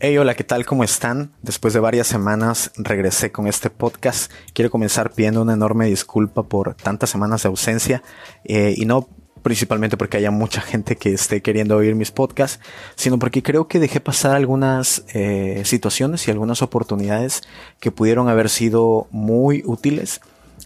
Hey, hola, ¿qué tal? ¿Cómo están? Después de varias semanas regresé con este podcast. Quiero comenzar pidiendo una enorme disculpa por tantas semanas de ausencia eh, y no principalmente porque haya mucha gente que esté queriendo oír mis podcasts, sino porque creo que dejé pasar algunas eh, situaciones y algunas oportunidades que pudieron haber sido muy útiles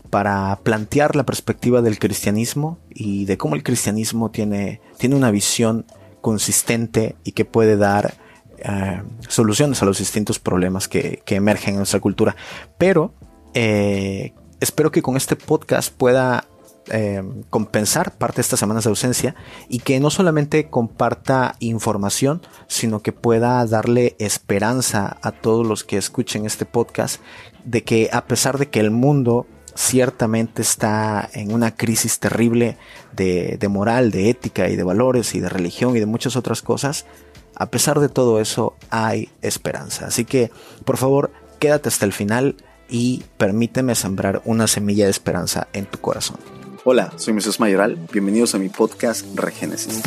para plantear la perspectiva del cristianismo y de cómo el cristianismo tiene, tiene una visión consistente y que puede dar eh, soluciones a los distintos problemas que, emergen en nuestra cultura. Pero eh, espero que con este podcast pueda eh, compensar parte de estas semanas de ausencia y que no solamente comparta información, sino que pueda darle esperanza a todos los que escuchen este podcast de que a pesar de que el mundo ciertamente está en una crisis terrible de, de moral, de ética y de valores y de religión y de muchas otras cosas, a pesar de todo eso hay esperanza. Así que, por favor, quédate hasta el final y permíteme sembrar una semilla de esperanza en tu corazón. Hola, soy Jesús Mayoral, bienvenidos a mi podcast Regénesis.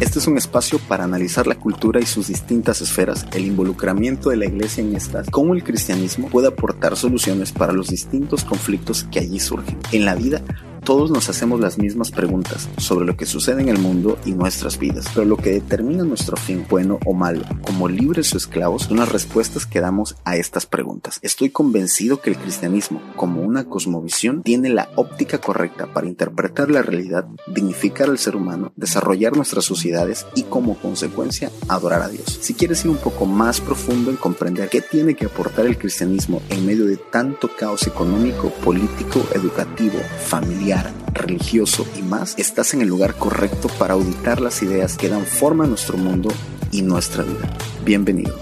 Este es un espacio para analizar la cultura y sus distintas esferas, el involucramiento de la iglesia en estas, cómo el cristianismo puede aportar soluciones para los distintos conflictos que allí surgen. En la vida, todos nos hacemos las mismas preguntas sobre lo que sucede en el mundo y nuestras vidas, pero lo que determina nuestro fin, bueno o malo, como libres o esclavos, son las respuestas que damos a estas preguntas. Estoy convencido que el cristianismo, como una cosmovisión, tiene la óptica correcta para interpretar la realidad, dignificar al ser humano, desarrollar nuestras sociedades y como consecuencia adorar a Dios. Si quieres ir un poco más profundo en comprender qué tiene que aportar el cristianismo en medio de tanto caos económico, político, educativo, familiar, religioso y más, estás en el lugar correcto para auditar las ideas que dan forma a nuestro mundo y nuestra vida. Bienvenido.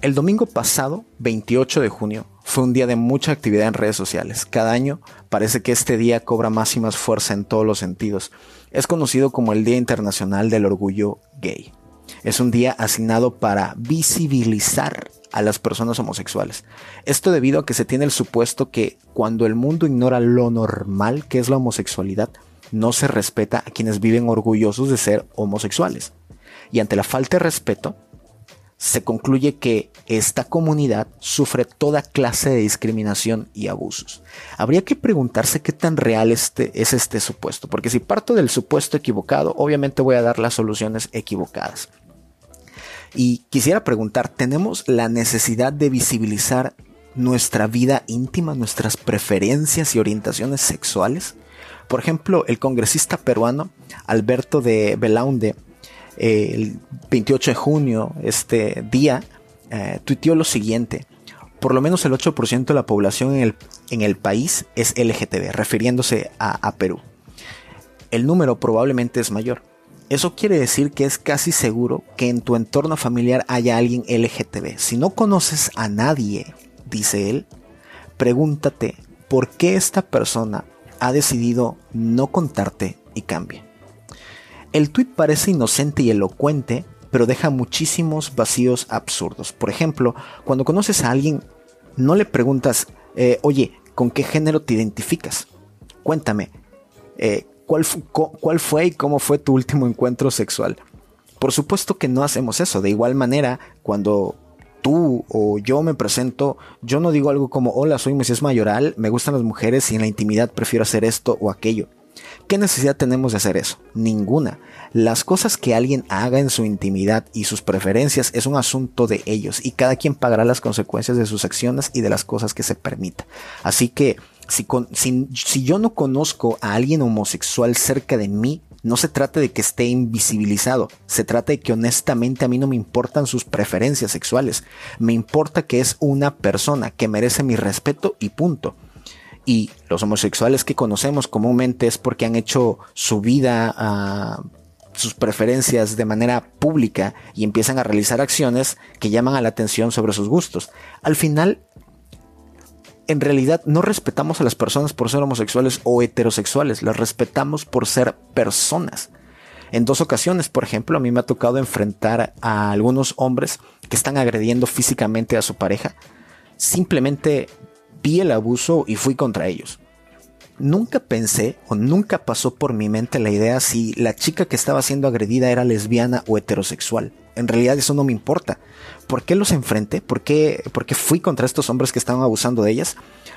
El domingo pasado, 28 de junio, fue un día de mucha actividad en redes sociales. Cada año parece que este día cobra más y más fuerza en todos los sentidos. Es conocido como el Día Internacional del Orgullo Gay. Es un día asignado para visibilizar a las personas homosexuales. Esto debido a que se tiene el supuesto que cuando el mundo ignora lo normal que es la homosexualidad, no se respeta a quienes viven orgullosos de ser homosexuales. Y ante la falta de respeto, se concluye que esta comunidad sufre toda clase de discriminación y abusos. Habría que preguntarse qué tan real este, es este supuesto, porque si parto del supuesto equivocado, obviamente voy a dar las soluciones equivocadas. Y quisiera preguntar, ¿tenemos la necesidad de visibilizar nuestra vida íntima, nuestras preferencias y orientaciones sexuales? Por ejemplo, el congresista peruano Alberto de Belaunde, eh, el 28 de junio, este día, eh, tuiteó lo siguiente. Por lo menos el 8% de la población en el, en el, país es LGTB, refiriéndose a Perú. El número probablemente es mayor. Eso quiere decir que es casi seguro que en tu entorno familiar haya alguien LGTB. Si no conoces a nadie, dice él, pregúntate por qué esta persona ha decidido no contarte y cambie. El tweet parece inocente y elocuente, pero deja muchísimos vacíos absurdos. Por ejemplo, cuando conoces a alguien, no le preguntas, eh, oye, ¿con qué género te identificas? Cuéntame, eh, ¿Cuál, fue y cómo fue tu último encuentro sexual? Por supuesto que no hacemos eso. De igual manera, cuando tú o yo me presento, yo no digo algo como, hola, soy Moisés Mayoral, me gustan las mujeres y en la intimidad prefiero hacer esto o aquello. ¿Qué necesidad tenemos de hacer eso? Ninguna. Las cosas que alguien haga en su intimidad y sus preferencias es un asunto de ellos y cada quien pagará las consecuencias de sus acciones y de las cosas que se permita. Así que si, yo no conozco a alguien homosexual cerca de mí, no se trata de que esté invisibilizado, se trata de que honestamente a mí no me importan sus preferencias sexuales, me importa que es una persona que merece mi respeto y punto. Y los homosexuales que conocemos comúnmente es porque han hecho su vida, ah, sus preferencias de manera pública y empiezan a realizar acciones que llaman a la atención sobre sus gustos. Al final, en realidad no respetamos a las personas por ser homosexuales o heterosexuales, las respetamos por ser personas. En dos ocasiones, por ejemplo, a mí me ha tocado enfrentar a algunos hombres que están agrediendo físicamente a su pareja. Simplemente vi el abuso y fui contra ellos. nunca pensé o nunca pasó por mi mente la idea si la chica que estaba siendo agredida era lesbiana o heterosexual. En realidad eso no me importa. ¿Por qué los enfrenté? ¿Por qué, ¿Por qué fui contra estos hombres que estaban abusando de ellas?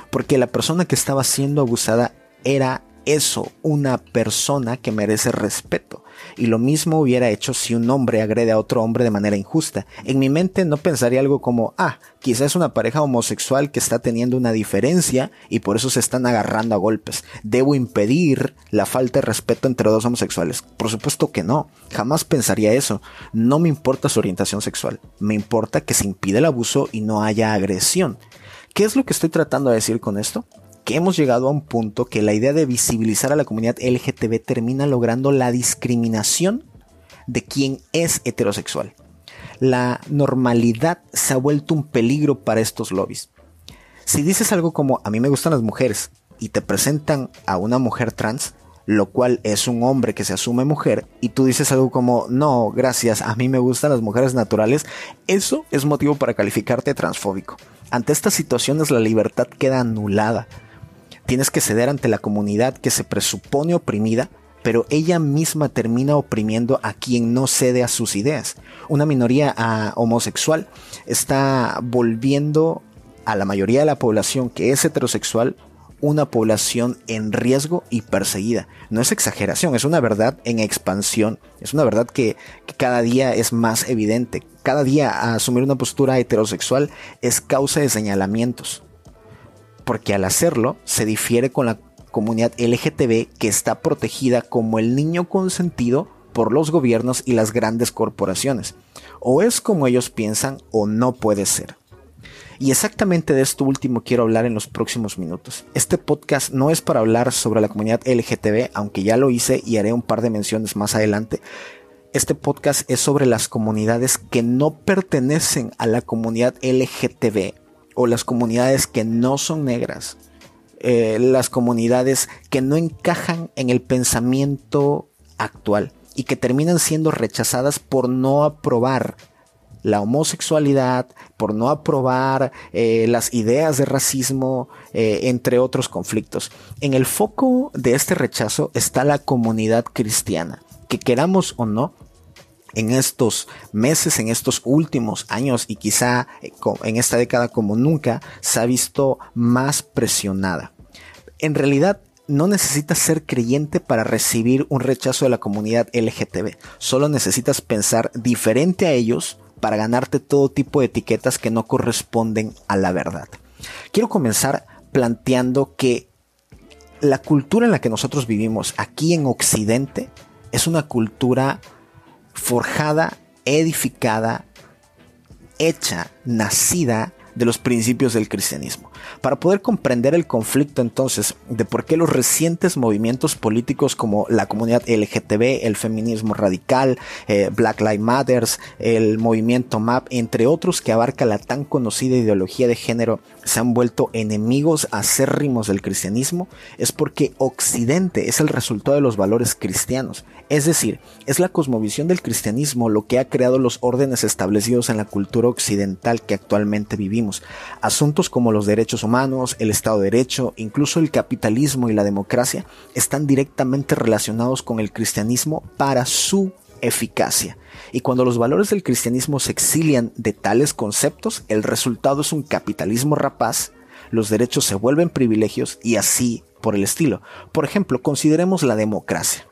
Porque la persona que estaba siendo abusada era eso, una persona que merece respeto. Y lo mismo hubiera hecho si un hombre agrede a otro hombre de manera injusta. En mi mente no pensaría algo como, ah, quizás una pareja homosexual que está teniendo una diferencia y por eso se están agarrando a golpes. Debo impedir la falta de respeto entre dos homosexuales. Por supuesto que no. Jamás pensaría eso. No me importa su orientación sexual. Me importa que se impida el abuso y no haya agresión. ¿Qué es lo que estoy tratando de decir con esto? Que hemos llegado a un punto que la idea de visibilizar a la comunidad LGTB termina logrando la discriminación de quien es heterosexual. La normalidad se ha vuelto un peligro para estos lobbies. Si dices algo como a mí me gustan las mujeres y te presentan a una mujer trans, lo cual es un hombre que se asume mujer, y tú dices algo como, no, gracias, a mí me gustan las mujeres naturales, eso es motivo para calificarte transfóbico. Ante estas situaciones la libertad queda anulada tienes que ceder ante la comunidad que se presupone oprimida, pero ella misma termina oprimiendo a quien no cede a sus ideas. Una minoría ah, homosexual está volviendo a la mayoría de la población que es heterosexual una población en riesgo y perseguida. No es exageración, es una verdad en expansión, es una verdad que, que, cada día es más evidente. Cada día asumir una postura heterosexual es causa de señalamientos porque al hacerlo se difiere con la comunidad LGTB que está protegida como el niño consentido por los gobiernos y las grandes corporaciones. O es como ellos piensan o no puede ser. Y exactamente de esto último quiero hablar en los próximos minutos. Este podcast no es para hablar sobre la comunidad LGTB, aunque ya lo hice y haré un par de menciones más adelante. Este podcast es sobre las comunidades que no pertenecen a la comunidad LGTB o las comunidades que no son negras, eh, las comunidades que no encajan en el pensamiento actual y que terminan siendo rechazadas por no aprobar la homosexualidad, por no aprobar eh, las ideas de racismo, eh, entre otros conflictos. En el foco de este rechazo está la comunidad cristiana, que queramos o no, en estos meses, en estos últimos años y quizá eh, en esta década como nunca, se ha visto más presionada. En realidad, no necesitas ser creyente para recibir un rechazo de la comunidad LGTB. Solo necesitas pensar diferente a ellos para ganarte todo tipo de etiquetas que no corresponden a la verdad. Quiero comenzar planteando que la cultura en la que nosotros vivimos aquí en Occidente es una cultura forjada, edificada, hecha, nacida de los principios del cristianismo. Para poder comprender el conflicto entonces de por qué los recientes movimientos políticos como la comunidad LGTB, el feminismo radical, eh, Black Lives Matter, el movimiento MAP, entre otros que abarca la tan conocida ideología de género, se han vuelto enemigos acérrimos del cristianismo, es porque Occidente es el resultado de los valores cristianos. Es decir, es la cosmovisión del cristianismo lo que ha creado los órdenes establecidos en la cultura occidental que actualmente vivimos. Asuntos como los derechos humanos, el Estado de Derecho, incluso el capitalismo y la democracia están directamente relacionados con el cristianismo para su eficacia. Y cuando los valores del cristianismo se exilian de tales conceptos, el resultado es un capitalismo rapaz, los derechos se vuelven privilegios y así por el estilo. Por ejemplo, consideremos la democracia.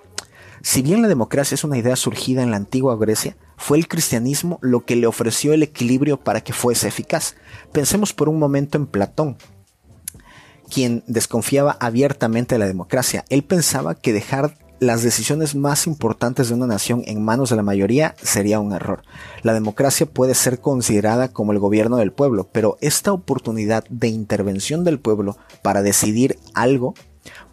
Si bien la democracia es una idea surgida en la antigua Grecia, fue el cristianismo lo que le ofreció el equilibrio para que fuese eficaz. Pensemos por un momento en Platón, quien desconfiaba abiertamente de la democracia. Él pensaba que dejar las decisiones más importantes de una nación en manos de la mayoría sería un error. La democracia puede ser considerada como el gobierno del pueblo, pero esta oportunidad de intervención del pueblo para decidir algo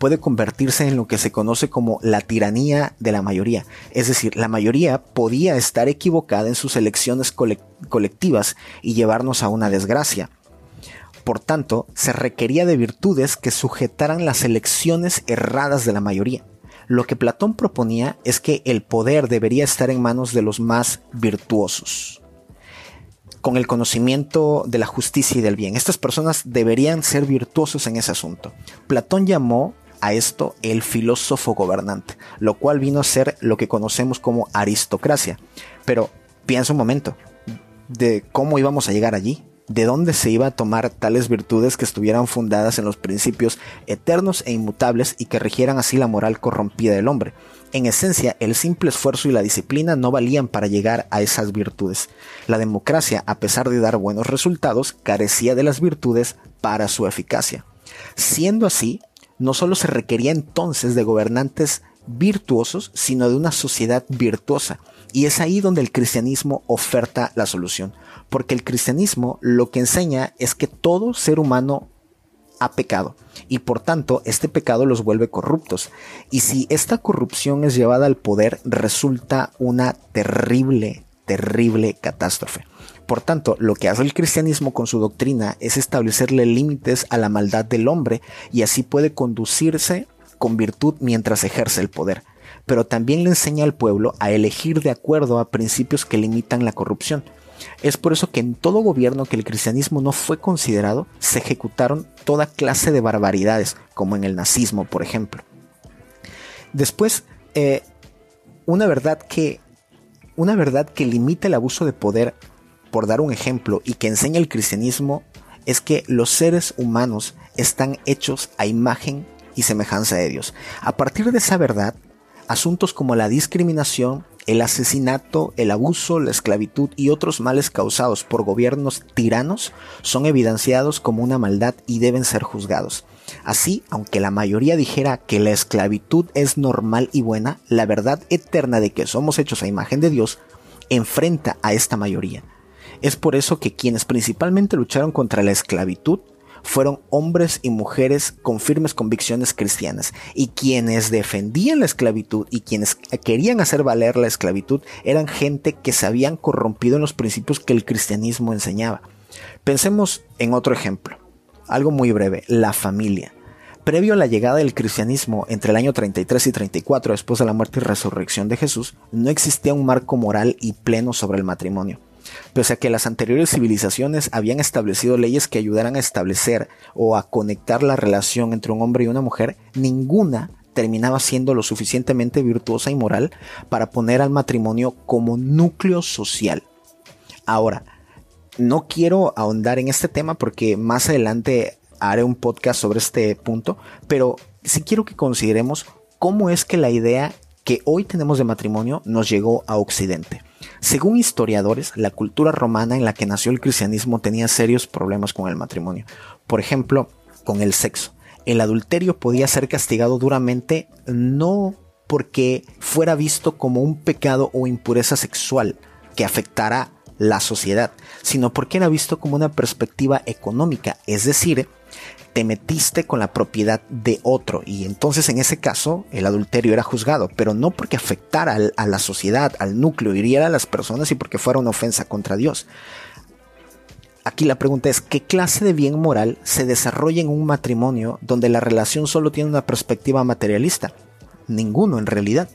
puede convertirse en lo que se conoce como la tiranía de la mayoría. Es decir, la mayoría podía estar equivocada en sus elecciones colectivas y llevarnos a una desgracia. Por tanto, se requería de virtudes que sujetaran las elecciones erradas de la mayoría. Lo que Platón proponía es que el poder debería estar en manos de los más virtuosos con el conocimiento de la justicia y del bien. Estas personas deberían ser virtuosos en ese asunto. Platón llamó a esto el filósofo gobernante, lo cual vino a ser lo que conocemos como aristocracia. Pero piensa un momento de cómo íbamos a llegar allí, de dónde se iba a tomar tales virtudes que estuvieran fundadas en los principios eternos e inmutables y que rigieran así la moral corrompida del hombre. En esencia, el simple esfuerzo y la disciplina no valían para llegar a esas virtudes. La democracia, a pesar de dar buenos resultados, carecía de las virtudes para su eficacia. Siendo así, no solo se requería entonces de gobernantes virtuosos, sino de una sociedad virtuosa. Y es ahí donde el cristianismo oferta la solución. Porque el cristianismo lo que enseña es que todo ser humano ha pecado y por tanto este pecado los vuelve corruptos. Y si esta corrupción es llevada al poder resulta una terrible, terrible catástrofe. Por tanto, lo que hace el cristianismo con su doctrina es establecerle límites a la maldad del hombre y así puede conducirse con virtud mientras ejerce el poder. Pero también le enseña al pueblo a elegir de acuerdo a principios que limitan la corrupción es por eso que en todo gobierno que el cristianismo no fue considerado, se ejecutaron toda clase de barbaridades, como en el nazismo, por ejemplo. Después, eh, una verdad que una verdad que limita el abuso de poder, por dar un ejemplo, y que enseña el cristianismo, es que los seres humanos están hechos a imagen y semejanza de Dios. A partir de esa verdad, asuntos como la discriminación, el asesinato, el abuso, la esclavitud y otros males causados por gobiernos tiranos son evidenciados como una maldad y deben ser juzgados. Así, aunque la mayoría dijera que la esclavitud es normal y buena, la verdad eterna de que somos hechos a imagen de Dios enfrenta a esta mayoría. Es por eso que quienes principalmente lucharon contra la esclavitud fueron hombres y mujeres con firmes convicciones cristianas, y quienes defendían la esclavitud y quienes querían hacer valer la esclavitud eran gente que se habían corrompido en los principios que el cristianismo enseñaba. Pensemos en otro ejemplo, algo muy breve, la familia. Previo a la llegada del cristianismo entre el año 33 y 34 después de la muerte y resurrección de Jesús, no existía un marco moral y pleno sobre el matrimonio. Pese a que las anteriores civilizaciones habían establecido leyes que ayudaran a establecer o a conectar la relación entre un hombre y una mujer, ninguna terminaba siendo lo suficientemente virtuosa y moral para poner al matrimonio como núcleo social. Ahora, no quiero ahondar en este tema porque más adelante haré un podcast sobre este punto, pero sí quiero que consideremos cómo es que la idea que hoy tenemos de matrimonio nos llegó a Occidente. Según historiadores, la cultura romana en la que nació el cristianismo tenía serios problemas con el matrimonio. Por ejemplo, con el sexo. El adulterio podía ser castigado duramente no porque fuera visto como un pecado o impureza sexual que afectara la sociedad, sino porque era visto como una perspectiva económica, es decir, te metiste con la propiedad de otro y entonces en ese caso el adulterio era juzgado, pero no porque afectara a la sociedad, al núcleo, hiriera a las personas y porque fuera una ofensa contra Dios. Aquí la pregunta es, ¿qué clase de bien moral se desarrolla en un matrimonio donde la relación solo tiene una perspectiva materialista? Ninguno en realidad.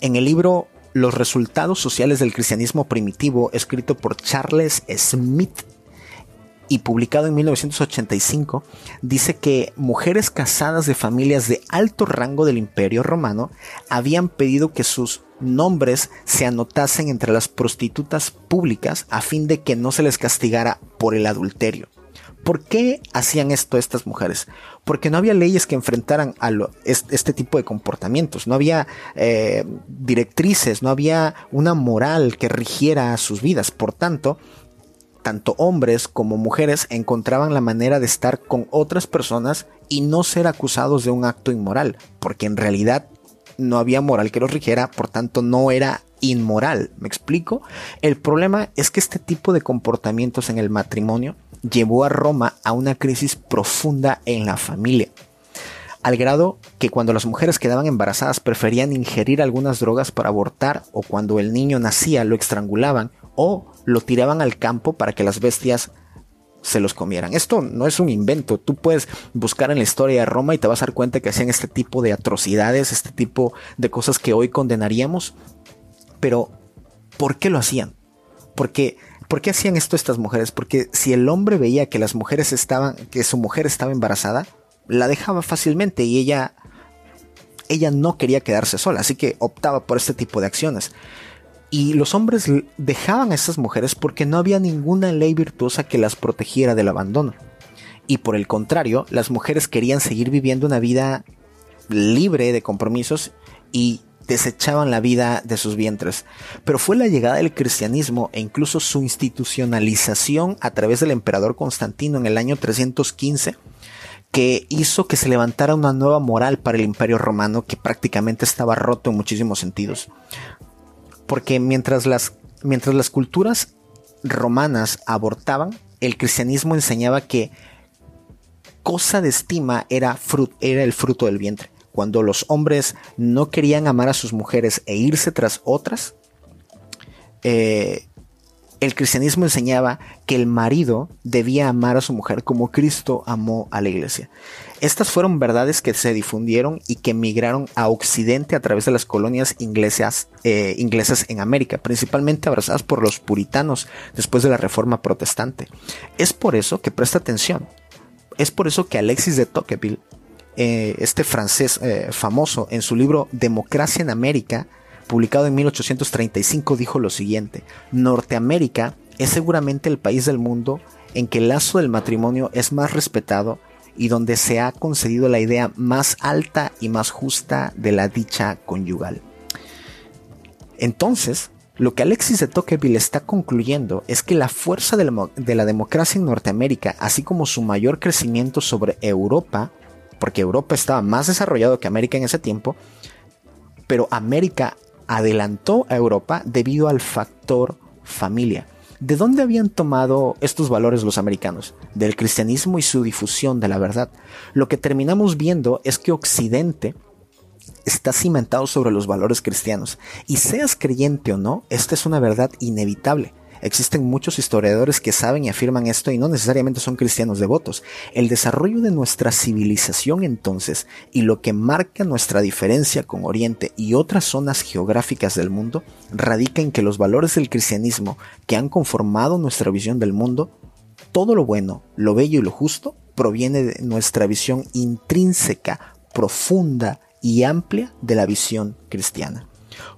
En el libro Los resultados sociales del cristianismo primitivo, escrito por Charles Smith, y publicado en 1985, dice que mujeres casadas de familias de alto rango del Imperio Romano habían pedido que sus nombres se anotasen entre las prostitutas públicas a fin de que no se les castigara por el adulterio. ¿Por qué hacían esto estas mujeres? Porque no había leyes que enfrentaran a este tipo de comportamientos, no había eh, directrices, no había una moral que rigiera sus vidas. Por tanto, tanto hombres como mujeres encontraban la manera de estar con otras personas y no ser acusados de un acto inmoral, porque en realidad no había moral que los rigiera, por tanto no era inmoral. ¿Me explico? El problema es que este tipo de comportamientos en el matrimonio llevó a Roma a una crisis profunda en la familia al grado que cuando las mujeres quedaban embarazadas preferían ingerir algunas drogas para abortar o cuando el niño nacía lo estrangulaban o lo tiraban al campo para que las bestias se los comieran. Esto no es un invento. Tú puedes buscar en la historia de Roma y te vas a dar cuenta que hacían este tipo de atrocidades, este tipo de cosas que hoy condenaríamos. Pero, ¿por qué lo hacían? Porque, ¿por qué hacían esto estas mujeres? Porque si el hombre veía que las mujeres estaban, que su mujer estaba embarazada, la dejaba fácilmente y ella ella no quería quedarse sola, así que optaba por este tipo de acciones. Y los hombres dejaban a estas mujeres porque no había ninguna ley virtuosa que las protegiera del abandono. Y por el contrario, las mujeres querían seguir viviendo una vida libre de compromisos y desechaban la vida de sus vientres. Pero fue la llegada del cristianismo e incluso su institucionalización a través del emperador Constantino en el año 315 que hizo que se levantara una nueva moral para el imperio romano que prácticamente estaba roto en muchísimos sentidos. Porque mientras las, mientras las culturas romanas abortaban, el cristianismo enseñaba que cosa de estima era, era el fruto del vientre. Cuando los hombres no querían amar a sus mujeres e irse tras otras, eh, el cristianismo enseñaba que el marido debía amar a su mujer como Cristo amó a la iglesia. Estas fueron verdades que se difundieron y que migraron a Occidente a través de las colonias inglesas, eh, inglesas en América, principalmente abrazadas por los puritanos después de la Reforma Protestante. Es por eso que presta atención. Es por eso que Alexis de Tocqueville, eh, este francés eh, famoso, en su libro Democracia en América, publicado en 1835, dijo lo siguiente, Norteamérica es seguramente el país del mundo en que el lazo del matrimonio es más respetado y donde se ha concedido la idea más alta y más justa de la dicha conyugal. Entonces, lo que Alexis de Tocqueville está concluyendo es que la fuerza de la, de la, democracia en Norteamérica, así como su mayor crecimiento sobre Europa, porque Europa estaba más desarrollado que América en ese tiempo, pero América adelantó a Europa debido al factor familia. ¿De dónde habían tomado estos valores los americanos? Del cristianismo y su difusión de la verdad. Lo que terminamos viendo es que Occidente está cimentado sobre los valores cristianos. Y seas creyente o no, esta es una verdad inevitable. Existen muchos historiadores que saben y afirman esto y no necesariamente son cristianos devotos. El desarrollo de nuestra civilización entonces y lo que marca nuestra diferencia con Oriente y otras zonas geográficas del mundo radica en que los valores del cristianismo que han conformado nuestra visión del mundo, todo lo bueno, lo bello y lo justo proviene de nuestra visión intrínseca, profunda y amplia de la visión cristiana.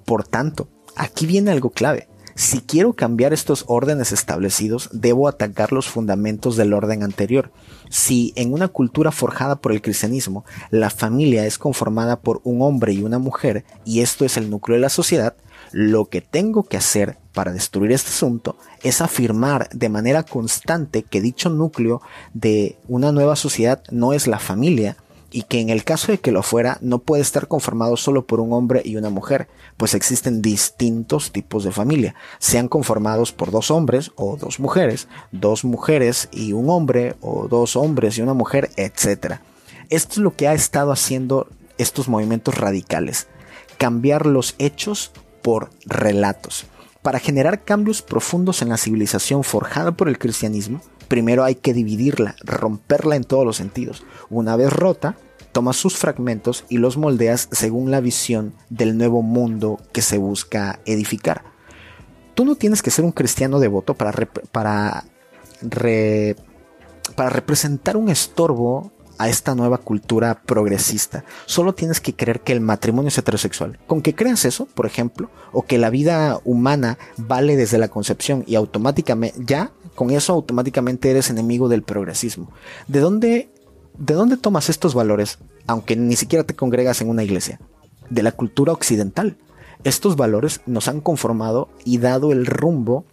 Por tanto, aquí viene algo clave. Si quiero cambiar estos órdenes establecidos, debo atacar los fundamentos del orden anterior. Si en una cultura forjada por el cristianismo, la familia es conformada por un hombre y una mujer, y esto es el núcleo de la sociedad, lo que tengo que hacer para destruir este asunto es afirmar de manera constante que dicho núcleo de una nueva sociedad no es la familia, y que en el caso de que lo fuera no puede estar conformado solo por un hombre y una mujer, pues existen distintos tipos de familia, sean conformados por dos hombres o dos mujeres, dos mujeres y un hombre o dos hombres y una mujer, etc. Esto es lo que ha estado haciendo estos movimientos radicales, cambiar los hechos por relatos. Para generar cambios profundos en la civilización forjada por el cristianismo, primero hay que dividirla, romperla en todos los sentidos. Una vez rota, tomas sus fragmentos y los moldeas según la visión del nuevo mundo que se busca edificar. Tú no tienes que ser un cristiano devoto para, para, para representar un estorbo a esta nueva cultura progresista. Solo tienes que creer que el matrimonio es heterosexual. Con que creas eso, por ejemplo, o que la vida humana vale desde la concepción y automáticamente, ya con eso automáticamente eres enemigo del progresismo. ¿De dónde ¿De dónde tomas estos valores, aunque ni siquiera te congregas en una iglesia? De la cultura occidental. Estos valores nos han conformado y dado el rumbo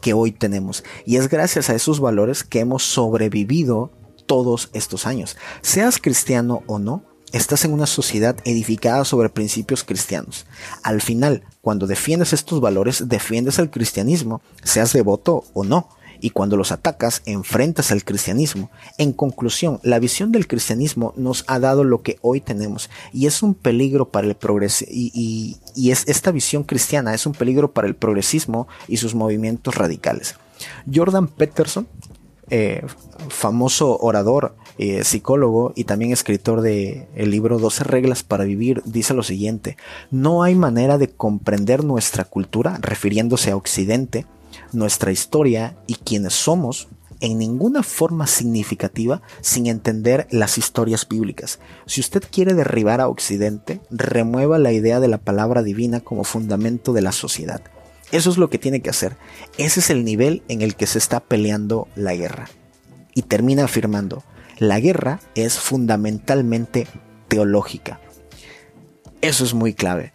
que hoy tenemos. Y es gracias a esos valores que hemos sobrevivido todos estos años. Seas cristiano o no, estás en una sociedad edificada sobre principios cristianos. Al final, cuando defiendes estos valores, defiendes el cristianismo, seas devoto o no y cuando los atacas enfrentas al cristianismo. En conclusión, la visión del cristianismo nos ha dado lo que hoy tenemos y es un peligro para el progreso y, es esta visión cristiana es un peligro para el progresismo y sus movimientos radicales. Jordan Peterson, eh, famoso orador, eh, psicólogo y también escritor de el libro 12 reglas para vivir, dice lo siguiente, no hay manera de comprender nuestra cultura, refiriéndose a Occidente, nuestra historia y quienes somos en ninguna forma significativa sin entender las historias bíblicas. Si usted quiere derribar a Occidente, remueva la idea de la palabra divina como fundamento de la sociedad. Eso es lo que tiene que hacer. Ese es el nivel en el que se está peleando la guerra. Y termina afirmando, la guerra es fundamentalmente teológica. Eso es muy clave.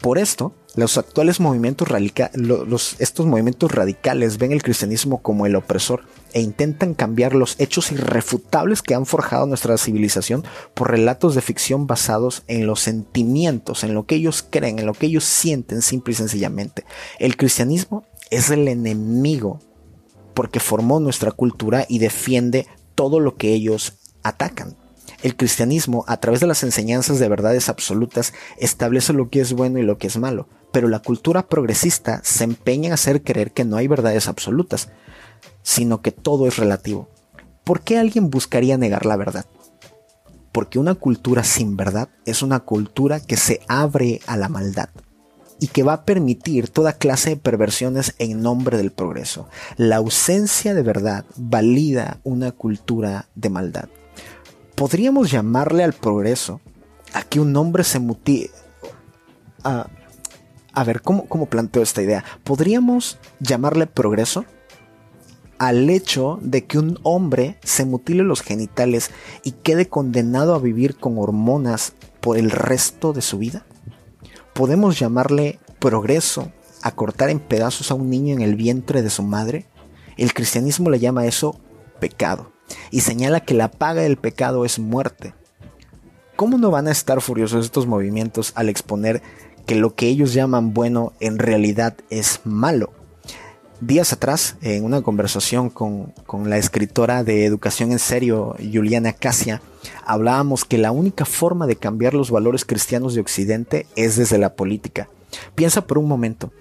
Por esto, los actuales movimientos los, estos movimientos radicales ven el cristianismo como el opresor e intentan cambiar los hechos irrefutables que han forjado nuestra civilización por relatos de ficción basados en los sentimientos, en lo que ellos creen, en lo que ellos sienten simple y sencillamente. El cristianismo es el enemigo porque formó nuestra cultura y defiende todo lo que ellos atacan. El cristianismo, a través de las enseñanzas de verdades absolutas, establece lo que es bueno y lo que es malo, pero la cultura progresista se empeña en hacer creer que no hay verdades absolutas, sino que todo es relativo. ¿Por qué alguien buscaría negar la verdad? Porque una cultura sin verdad es una cultura que se abre a la maldad y que va a permitir toda clase de perversiones en nombre del progreso. La ausencia de verdad valida una cultura de maldad podríamos llamarle al progreso a que un hombre se mutile. a ver, ¿cómo, ¿cómo planteo esta idea? ¿Podríamos llamarle progreso al hecho de que un hombre se mutile los genitales y quede condenado a vivir con hormonas por el resto de su vida? ¿Podemos llamarle progreso a cortar en pedazos a un niño en el vientre de su madre? El cristianismo le llama eso pecado y señala que la paga del pecado es muerte. ¿Cómo no van a estar furiosos estos movimientos al exponer que lo que ellos llaman bueno en realidad es malo? Días atrás, en una conversación con, la escritora de Educación en Serio, Juliana Casia, hablábamos que la única forma de cambiar los valores cristianos de Occidente es desde la política. Piensa por un momento,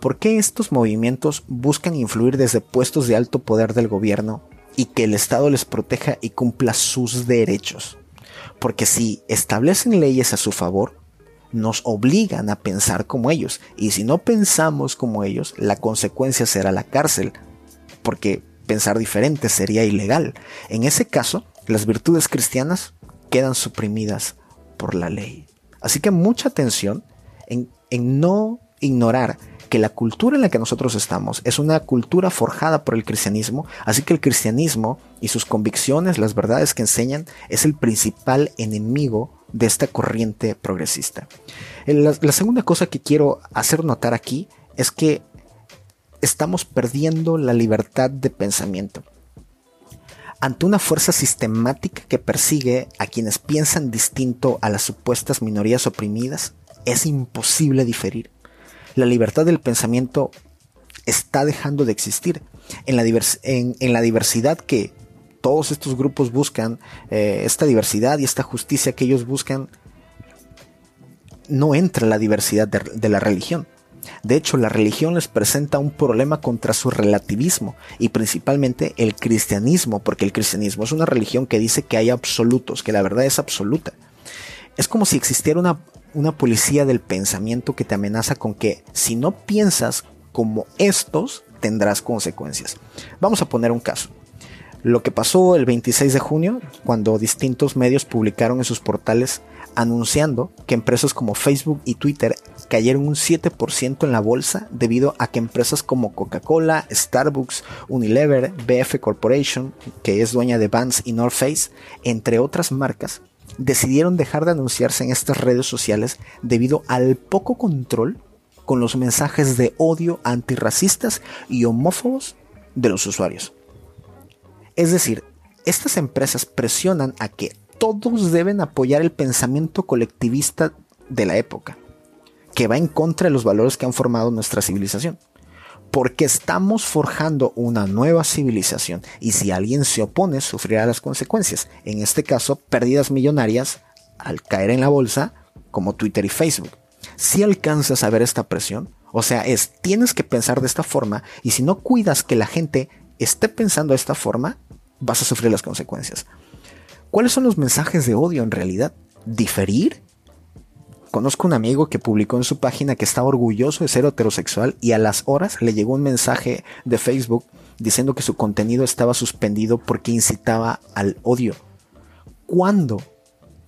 ¿por qué estos movimientos buscan influir desde puestos de alto poder del gobierno y que el Estado les proteja y cumpla sus derechos. Porque si establecen leyes a su favor, nos obligan a pensar como ellos. Y si no pensamos como ellos, la consecuencia será la cárcel. Porque pensar diferente sería ilegal. En ese caso, las virtudes cristianas quedan suprimidas por la ley. Así que mucha atención en, en no ignorar que la cultura en la que nosotros estamos es una cultura forjada por el cristianismo, así que el cristianismo y sus convicciones, las verdades que enseñan, es el principal enemigo de esta corriente progresista. La, la segunda cosa que quiero hacer notar aquí es que estamos perdiendo la libertad de pensamiento. Ante una fuerza sistemática que persigue a quienes piensan distinto a las supuestas minorías oprimidas, es imposible diferir la libertad del pensamiento está dejando de existir. En la, en, la diversidad que todos estos grupos buscan, eh, esta diversidad y esta justicia que ellos buscan, no entra la diversidad de, la religión. De hecho, la religión les presenta un problema contra su relativismo y principalmente el cristianismo, porque el cristianismo es una religión que dice que hay absolutos, que la verdad es absoluta. Es como si existiera una, una policía del pensamiento que te amenaza con que si no piensas como estos, tendrás consecuencias. Vamos a poner un caso. Lo que pasó el 26 de junio, cuando distintos medios publicaron en sus portales anunciando que empresas como Facebook y Twitter cayeron un 7% en la bolsa debido a que empresas como Coca-Cola, Starbucks, Unilever, BF Corporation, que es dueña de Vans y North Face, entre otras marcas, decidieron dejar de anunciarse en estas redes sociales debido al poco control con los mensajes de odio antirracistas y homófobos de los usuarios. Es decir, estas empresas presionan a que todos deben apoyar el pensamiento colectivista de la época, que va en contra de los valores que han formado nuestra civilización porque estamos forjando una nueva civilización y si alguien se opone sufrirá las consecuencias, en este caso pérdidas millonarias al caer en la bolsa como Twitter y Facebook. Si alcanzas a ver esta presión, o sea, es tienes que pensar de esta forma y si no cuidas que la gente esté pensando de esta forma, vas a sufrir las consecuencias. ¿Cuáles son los mensajes de odio en realidad? ¿Diferir? Conozco un amigo que publicó en su página que estaba orgulloso de ser heterosexual y a las horas le llegó un mensaje de Facebook diciendo que su contenido estaba suspendido porque incitaba al odio. ¿Cuándo?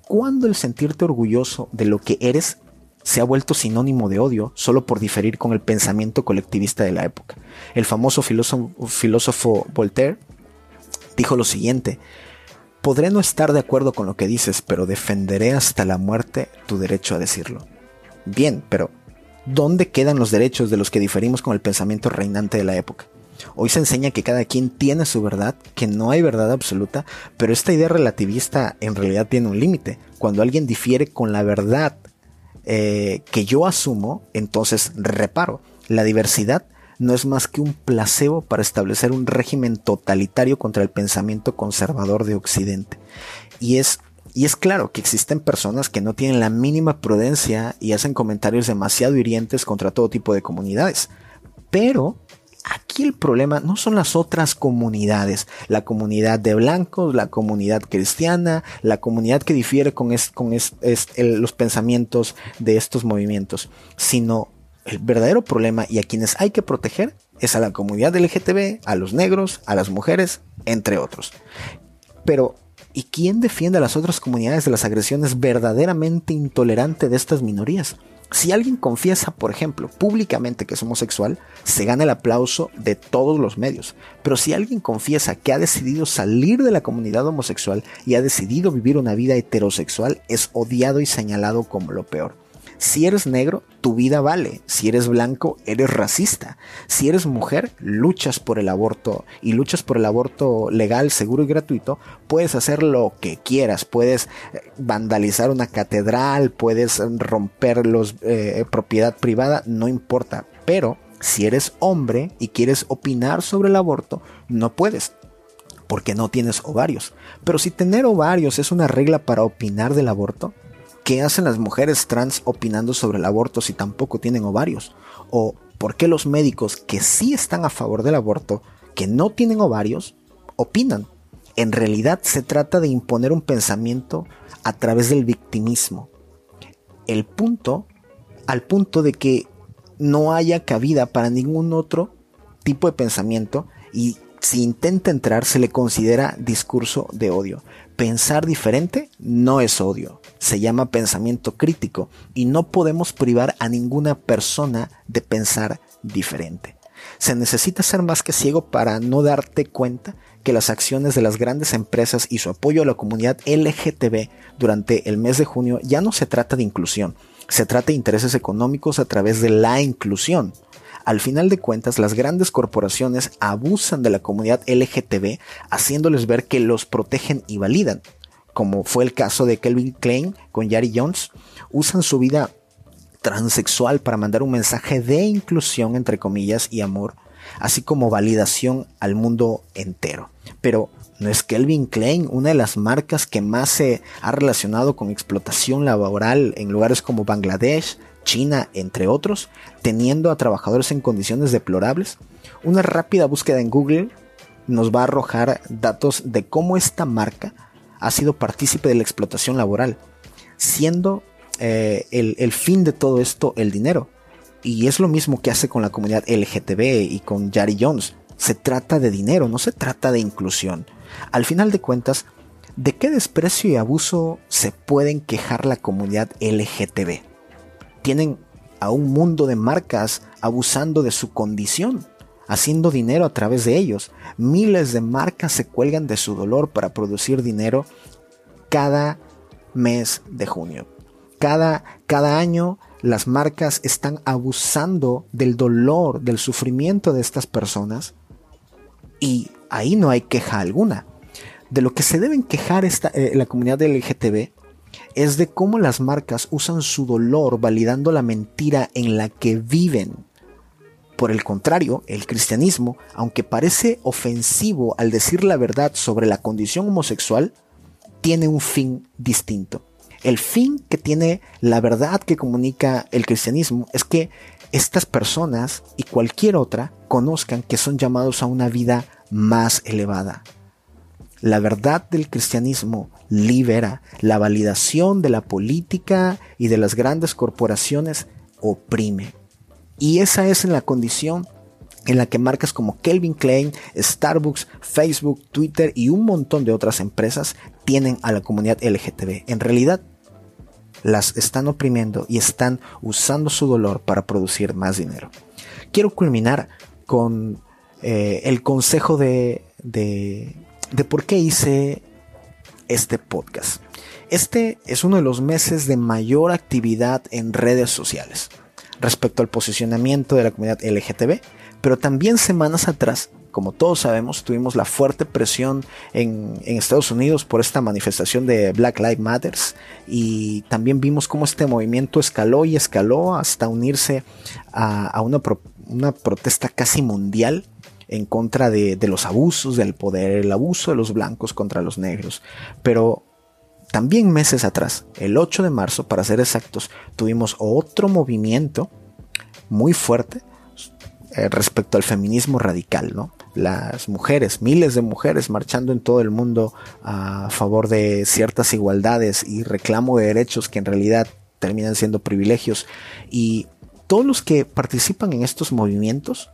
¿Cuándo el sentirte orgulloso de lo que eres se ha vuelto sinónimo de odio solo por diferir con el pensamiento colectivista de la época? El famoso filósofo, Voltaire dijo lo siguiente, podré no estar de acuerdo con lo que dices, pero defenderé hasta la muerte tu derecho a decirlo. Bien, pero ¿dónde quedan los derechos de los que diferimos con el pensamiento reinante de la época? Hoy se enseña que cada quien tiene su verdad, que no hay verdad absoluta, pero esta idea relativista en realidad tiene un límite. Cuando alguien difiere con la verdad eh, que yo asumo, entonces reparo. La diversidad no es más que un placebo para establecer un régimen totalitario contra el pensamiento conservador de Occidente. Y es y es claro que existen personas que no tienen la mínima prudencia y hacen comentarios demasiado hirientes contra todo tipo de comunidades. Pero aquí el problema no son las otras comunidades, la comunidad de blancos, la comunidad cristiana, la comunidad que difiere con, con los pensamientos de estos movimientos, sino el verdadero problema y a quienes hay que proteger es a la comunidad LGTB, a los negros, a las mujeres, entre otros. Pero ¿Y quién defiende a las otras comunidades de las agresiones verdaderamente intolerantes de estas minorías? Si alguien confiesa, por ejemplo, públicamente que es homosexual, se gana el aplauso de todos los medios. Pero si alguien confiesa que ha decidido salir de la comunidad homosexual y ha decidido vivir una vida heterosexual, es odiado y señalado como lo peor. Si eres negro, tu vida vale. Si eres blanco, eres racista. Si eres mujer, luchas por el aborto y luchas por el aborto legal, seguro y gratuito, puedes hacer lo que quieras. Puedes eh, vandalizar una catedral, puedes romper los eh, propiedad privada, no importa. Pero si eres hombre y quieres opinar sobre el aborto, no puedes porque no tienes ovarios. Pero si tener ovarios es una regla para opinar del aborto, ¿Qué hacen las mujeres trans opinando sobre el aborto si tampoco tienen ovarios? ¿O por qué los médicos que sí están a favor del aborto, que no tienen ovarios, opinan? En realidad se trata de imponer un pensamiento a través del victimismo. El punto, al punto de que no haya cabida para ningún otro tipo de pensamiento y si intenta entrar se le considera discurso de odio. Pensar diferente no es odio, se llama pensamiento crítico y no podemos privar a ninguna persona de pensar diferente. Se necesita ser más que ciego para no darte cuenta que las acciones de las grandes empresas y su apoyo a la comunidad LGTB durante el mes de junio ya no se trata de inclusión, se trata de intereses económicos a través de la inclusión. Al final de cuentas, las grandes corporaciones abusan de la comunidad LGTB haciéndoles ver que los protegen y validan, como fue el caso de Kelvin Klein con Yari Jones, usan su vida transexual para mandar un mensaje de inclusión, entre comillas, y amor, así como validación al mundo entero. Pero no es Kelvin Klein una de las marcas que más se ha relacionado con explotación laboral en lugares como Bangladesh, China, entre otros, teniendo a trabajadores en condiciones deplorables. Una rápida búsqueda en Google nos va a arrojar datos de cómo esta marca ha sido partícipe de la explotación laboral, siendo eh, el, el fin de todo esto el dinero. Y es lo mismo que hace con la comunidad LGTB y con Yari Jones. Se trata de dinero, no se trata de inclusión. Al final de cuentas, ¿de qué desprecio y abuso se pueden quejar la comunidad LGTB? tienen a un mundo de marcas abusando de su condición, haciendo dinero a través de ellos. Miles de marcas se cuelgan de su dolor para producir dinero cada mes de junio. Cada, cada año las marcas están abusando del dolor, del sufrimiento de estas personas y ahí no hay queja alguna. De lo que se deben quejar esta, eh, la comunidad LGTB es de cómo las marcas usan su dolor validando la mentira en la que viven. Por el contrario, el cristianismo, aunque parece ofensivo al decir la verdad sobre la condición homosexual, tiene un fin distinto. El fin que tiene la verdad que comunica el cristianismo es que estas personas y cualquier otra conozcan que son llamados a una vida más elevada. La verdad del cristianismo libera. La validación de la política y de las grandes corporaciones oprime. Y esa es la condición en la que marcas como Kelvin Klein, Starbucks, Facebook, Twitter y un montón de otras empresas tienen a la comunidad LGTB. En realidad, las están oprimiendo y están usando su dolor para producir más dinero. Quiero culminar con eh, el consejo de, de, de por qué hice este podcast. Este es uno de los meses de mayor actividad en redes sociales respecto al posicionamiento de la comunidad LGTB, pero también semanas atrás, como todos sabemos, tuvimos la fuerte presión en, Estados Unidos por esta manifestación de Black Lives Matter y también vimos cómo este movimiento escaló y escaló hasta unirse a, una, protesta casi mundial en contra de, de, los abusos del poder, el abuso de los blancos contra los negros. Pero también meses atrás, el 8 de marzo, para ser exactos, tuvimos otro movimiento muy fuerte eh, respecto al feminismo radical, ¿no? Las mujeres, miles de mujeres marchando en todo el mundo a favor de ciertas igualdades y reclamo de derechos que en realidad terminan siendo privilegios. Y todos los que participan en estos movimientos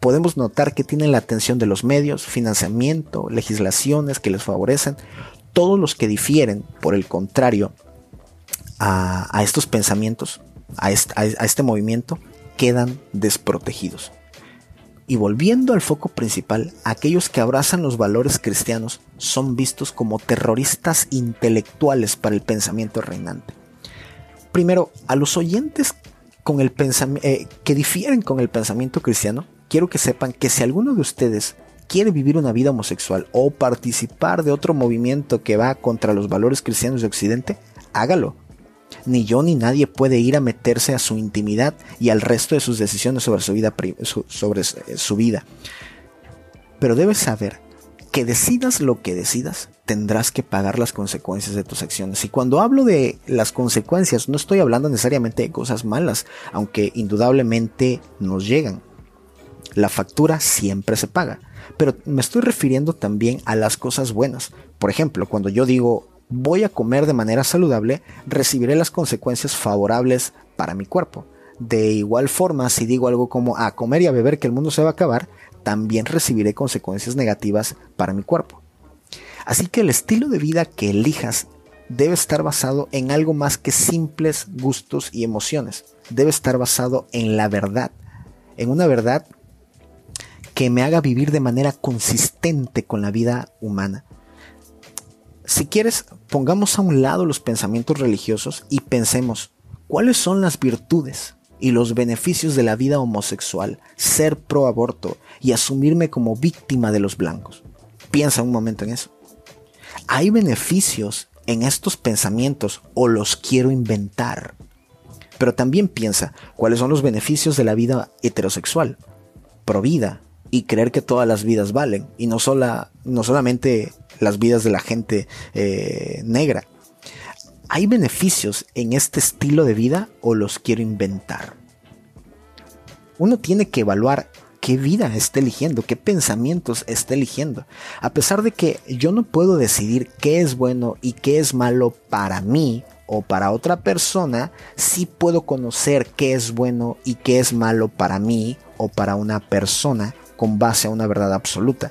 podemos notar que tienen la atención de los medios, financiamiento, legislaciones que les favorecen, todos los que difieren, por el contrario, a, estos pensamientos, a este, movimiento, quedan desprotegidos. Y volviendo al foco principal, aquellos que abrazan los valores cristianos son vistos como terroristas intelectuales para el pensamiento reinante. Primero, a los oyentes con el eh, que difieren con el pensamiento cristiano, quiero que sepan que si alguno de ustedes quiere vivir una vida homosexual o participar de otro movimiento que va contra los valores cristianos de Occidente, hágalo. Ni yo ni nadie puede ir a meterse a su intimidad y al resto de sus decisiones sobre su vida. Sobre eh, su vida. Pero debes saber que decidas lo que decidas, tendrás que pagar las consecuencias de tus acciones. Y cuando hablo de las consecuencias, no estoy hablando necesariamente de cosas malas, aunque indudablemente nos llegan. La factura siempre se paga pero me estoy refiriendo también a las cosas buenas. Por ejemplo, cuando yo digo voy a comer de manera saludable, recibiré las consecuencias favorables para mi cuerpo. De igual forma, si digo algo como a comer y a beber que el mundo se va a acabar, también recibiré consecuencias negativas para mi cuerpo. Así que el estilo de vida que elijas debe estar basado en algo más que simples gustos y emociones. Debe estar basado en la verdad, en una verdad que me haga vivir de manera consistente con la vida humana. Si quieres, pongamos a un lado los pensamientos religiosos y pensemos cuáles son las virtudes y los beneficios de la vida homosexual, ser pro aborto y asumirme como víctima de los blancos. Piensa un momento en eso. ¿Hay beneficios en estos pensamientos o los quiero inventar? Pero también piensa cuáles son los beneficios de la vida heterosexual, pro vida, y creer que todas las vidas valen y no, no solamente las vidas de la gente eh, negra. ¿Hay beneficios en este estilo de vida o los quiero inventar? Uno tiene que evaluar qué vida está eligiendo, qué pensamientos está eligiendo. A pesar de que yo no puedo decidir qué es bueno y qué es malo para mí o para otra persona, sí puedo conocer qué es bueno y qué es malo para mí o para una persona con base a una verdad absoluta.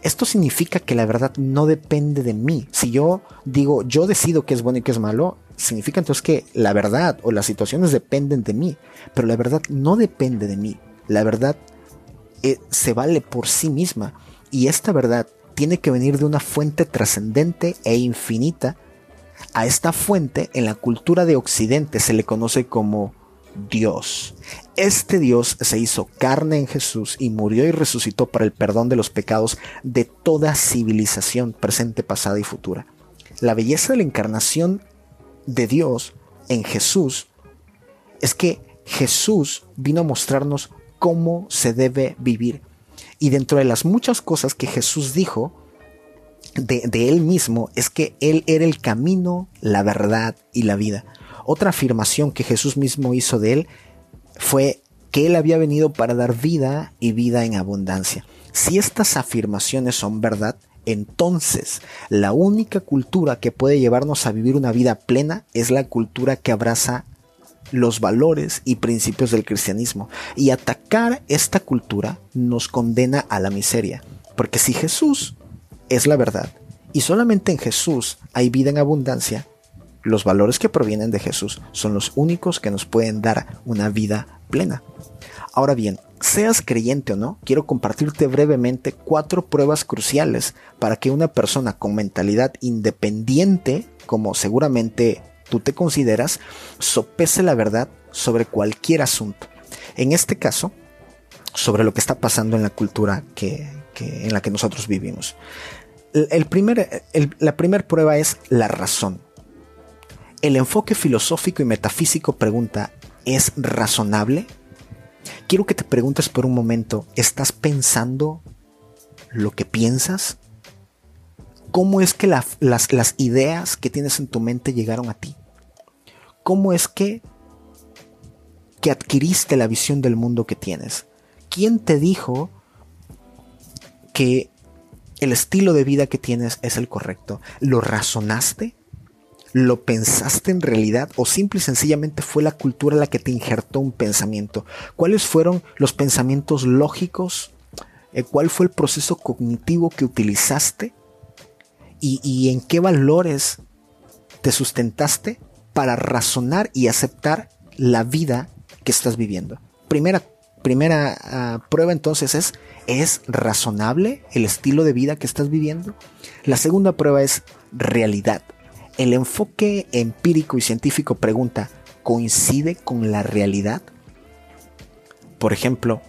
Esto significa que la verdad no depende de mí. Si yo digo, yo decido qué es bueno y qué es malo, significa entonces que la verdad o las situaciones dependen de mí. Pero la verdad no depende de mí. La verdad eh, se vale por sí misma. Y esta verdad tiene que venir de una fuente trascendente e infinita. A esta fuente en la cultura de Occidente se le conoce como Dios. Este Dios se hizo carne en Jesús y murió y resucitó para el perdón de los pecados de toda civilización presente, pasada y futura. La belleza de la encarnación de Dios en Jesús es que Jesús vino a mostrarnos cómo se debe vivir. Y dentro de las muchas cosas que Jesús dijo de, él mismo es que Él era el camino, la verdad y la vida. Otra afirmación que Jesús mismo hizo de él fue que él había venido para dar vida y vida en abundancia. Si estas afirmaciones son verdad, entonces la única cultura que puede llevarnos a vivir una vida plena es la cultura que abraza los valores y principios del cristianismo. Y atacar esta cultura nos condena a la miseria. Porque si Jesús es la verdad y solamente en Jesús hay vida en abundancia, los valores que provienen de Jesús son los únicos que nos pueden dar una vida plena. Ahora bien, seas creyente o no, quiero compartirte brevemente cuatro pruebas cruciales para que una persona con mentalidad independiente, como seguramente tú te consideras, sopese la verdad sobre cualquier asunto. En este caso, sobre lo que está pasando en la cultura que, en la que nosotros vivimos. El, primer, la primera prueba es la razón. El enfoque filosófico y metafísico pregunta, ¿es razonable? Quiero que te preguntes por un momento, ¿estás pensando lo que piensas? ¿Cómo es que las, las ideas que tienes en tu mente llegaron a ti? ¿Cómo es que, que adquiriste la visión del mundo que tienes? ¿Quién te dijo que el estilo de vida que tienes es el correcto? ¿Lo razonaste? ¿Lo pensaste en realidad o simple y sencillamente fue la cultura la que te injertó un pensamiento? ¿Cuáles fueron los pensamientos lógicos? Eh, ¿Cuál fue el proceso cognitivo que utilizaste? ¿Y, en qué valores te sustentaste para razonar y aceptar la vida que estás viviendo? Primera, primera ah, prueba entonces es, ¿es razonable el estilo de vida que estás viviendo? La segunda prueba es realidad el enfoque empírico y científico pregunta, ¿coincide con la realidad? Por ejemplo,